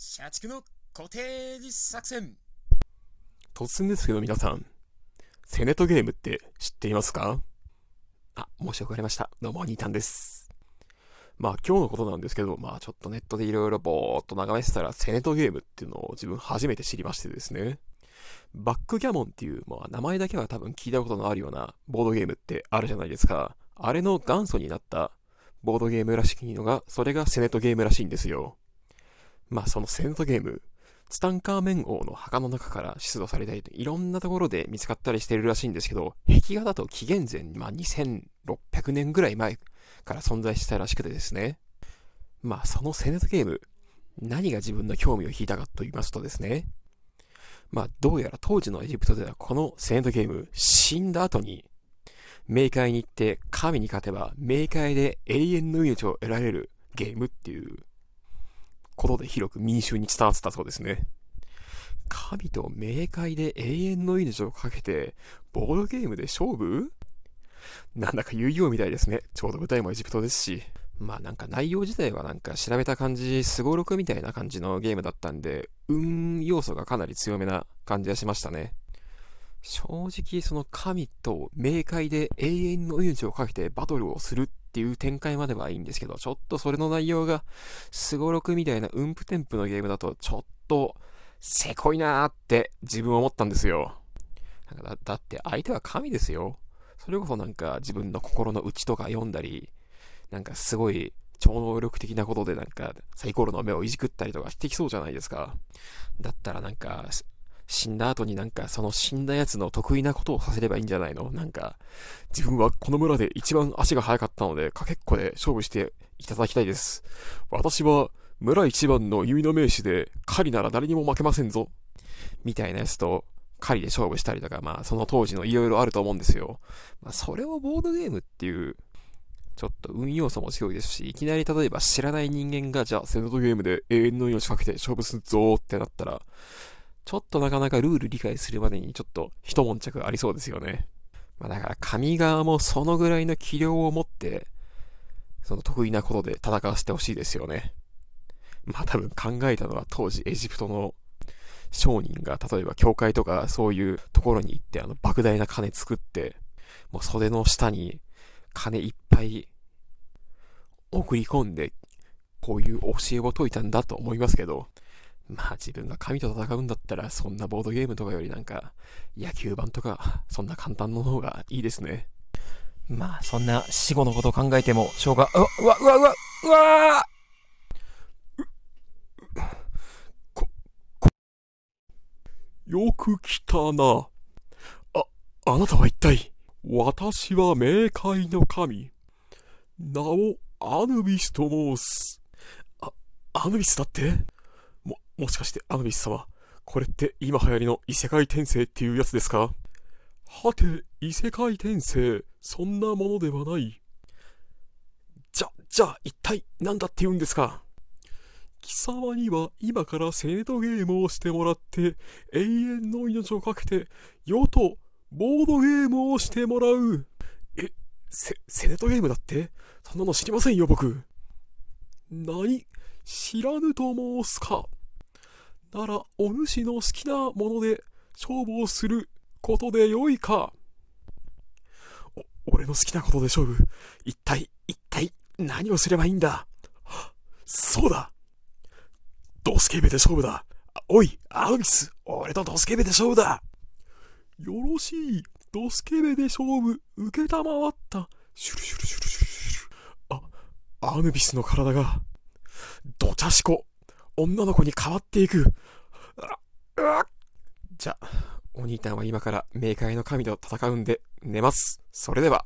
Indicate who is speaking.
Speaker 1: 社畜の固定実作戦
Speaker 2: 突然ですけど皆さん、セネットゲームって知っていますか？あ、申し遅れました。どうも、ニータンです。まあ今日のことなんですけど、まあちょっとネットでいろいろぼーっと眺めてたら、セネットゲームっていうのを自分初めて知りましてですね。バックギャモンっていう、まあ名前だけは多分聞いたことのあるようなボードゲームってあるじゃないですか。あれの元祖になったボードゲームらしいのが、それがセネットゲームらしいんですよ。まあそのセネットゲーム、ツタンカーメン王の墓の中から出土されたりといろんなところで見つかったりしてるらしいんですけど、壁画だと紀元前、まあ、2600年ぐらい前から存在したらしくてですね。まあそのセネトゲーム、何が自分の興味を引いたかと言いますとですね。まあどうやら当時のエジプトではこのセネトゲーム、死んだ後に、冥界に行って神に勝てば冥界で永遠の命を得られるゲームっていうことで広く民衆に伝わってたそうですね。神と冥界で永遠の命をかけて、ボードゲームで勝負？なんだか遊戯王みたいですね。ちょうど舞台もエジプトですし。まあなんか内容自体はなんか調べた感じ、すごろくみたいな感じのゲームだったんで、運要素がかなり強めな感じがしましたね。正直その神と冥界で永遠の命をかけてバトルをするていう展開まではいいんですけど、ちょっとそれの内容が、すごろくみたいな運プテンプのゲームだと、ちょっと、せこいなーって自分は思ったんですよ。なんかだだって相手は神ですよ。それこそなんか自分の心の内とか読んだり、なんかすごい超能力的なことでなんかサイコロの目をいじくったりとかしてきそうじゃないですか。だったらなんか、死んだ後になんかその死んだやつの得意なことをさせればいいんじゃないの？なんか、自分はこの村で一番足が速かったので、かけっこで勝負していただきたいです。私は村一番の弓の名手で、狩りなら誰にも負けませんぞ。みたいなやつと、狩りで勝負したりとか、まあその当時の色々あると思うんですよ。まあそれをボードゲームっていう、ちょっと運要素も強いですし、いきなり例えば知らない人間が、じゃあセノトゲームで永遠の命かけて勝負するぞーってなったら、ちょっとなかなかルール理解するまでにちょっと一悶着ありそうですよね。まあだから神側もそのぐらいの器量を持って、その得意なことで戦わせてほしいですよね。まあ多分考えたのは当時エジプトの商人が例えば教会とかそういうところに行ってあの莫大な金作って、もう袖の下に金いっぱい送り込んで、こういう教えを説いたんだと思いますけど、まあ自分が神と戦うんだったら、そんなボードゲームとかよりなんか、野球盤とか、そんな簡単の方がいいですね。まあそんな死後のことを考えても、しょうが、うわ、うわ、うわ、うわ、うわこ、こ、よく来たな。あ、あなたは一体、私は冥界の神。名をアヌビスと申す。あ、アヌビスだって？も、しかしてアヌビス様、これって今流行りの異世界転生っていうやつですか？はて、異世界転生、そんなものではない。じゃ、じゃあ一体何だって言うんですか？貴様には今からセネトゲームをしてもらって、永遠の命をかけて、世とボードゲームをしてもらう。え、セ、セネトゲームだって？そんなの知りませんよ、僕。何？知らぬと申すか。なら、お主の好きなもので勝負をすることでよいか。お、俺の好きなことで勝負。一体、一体、何をすればいいんだ？そうだドスケベで勝負だおい、アウビス俺とドスケベで勝負だよろしいドスケベで勝負、受けたまわった。シュルシュルシュルシュルシュル。あ、アヌビスの体が、ドチャシコ、女の子に変わっていく。あ、じゃ、お兄たんは今から冥界の神と戦うんで寝ます。それでは。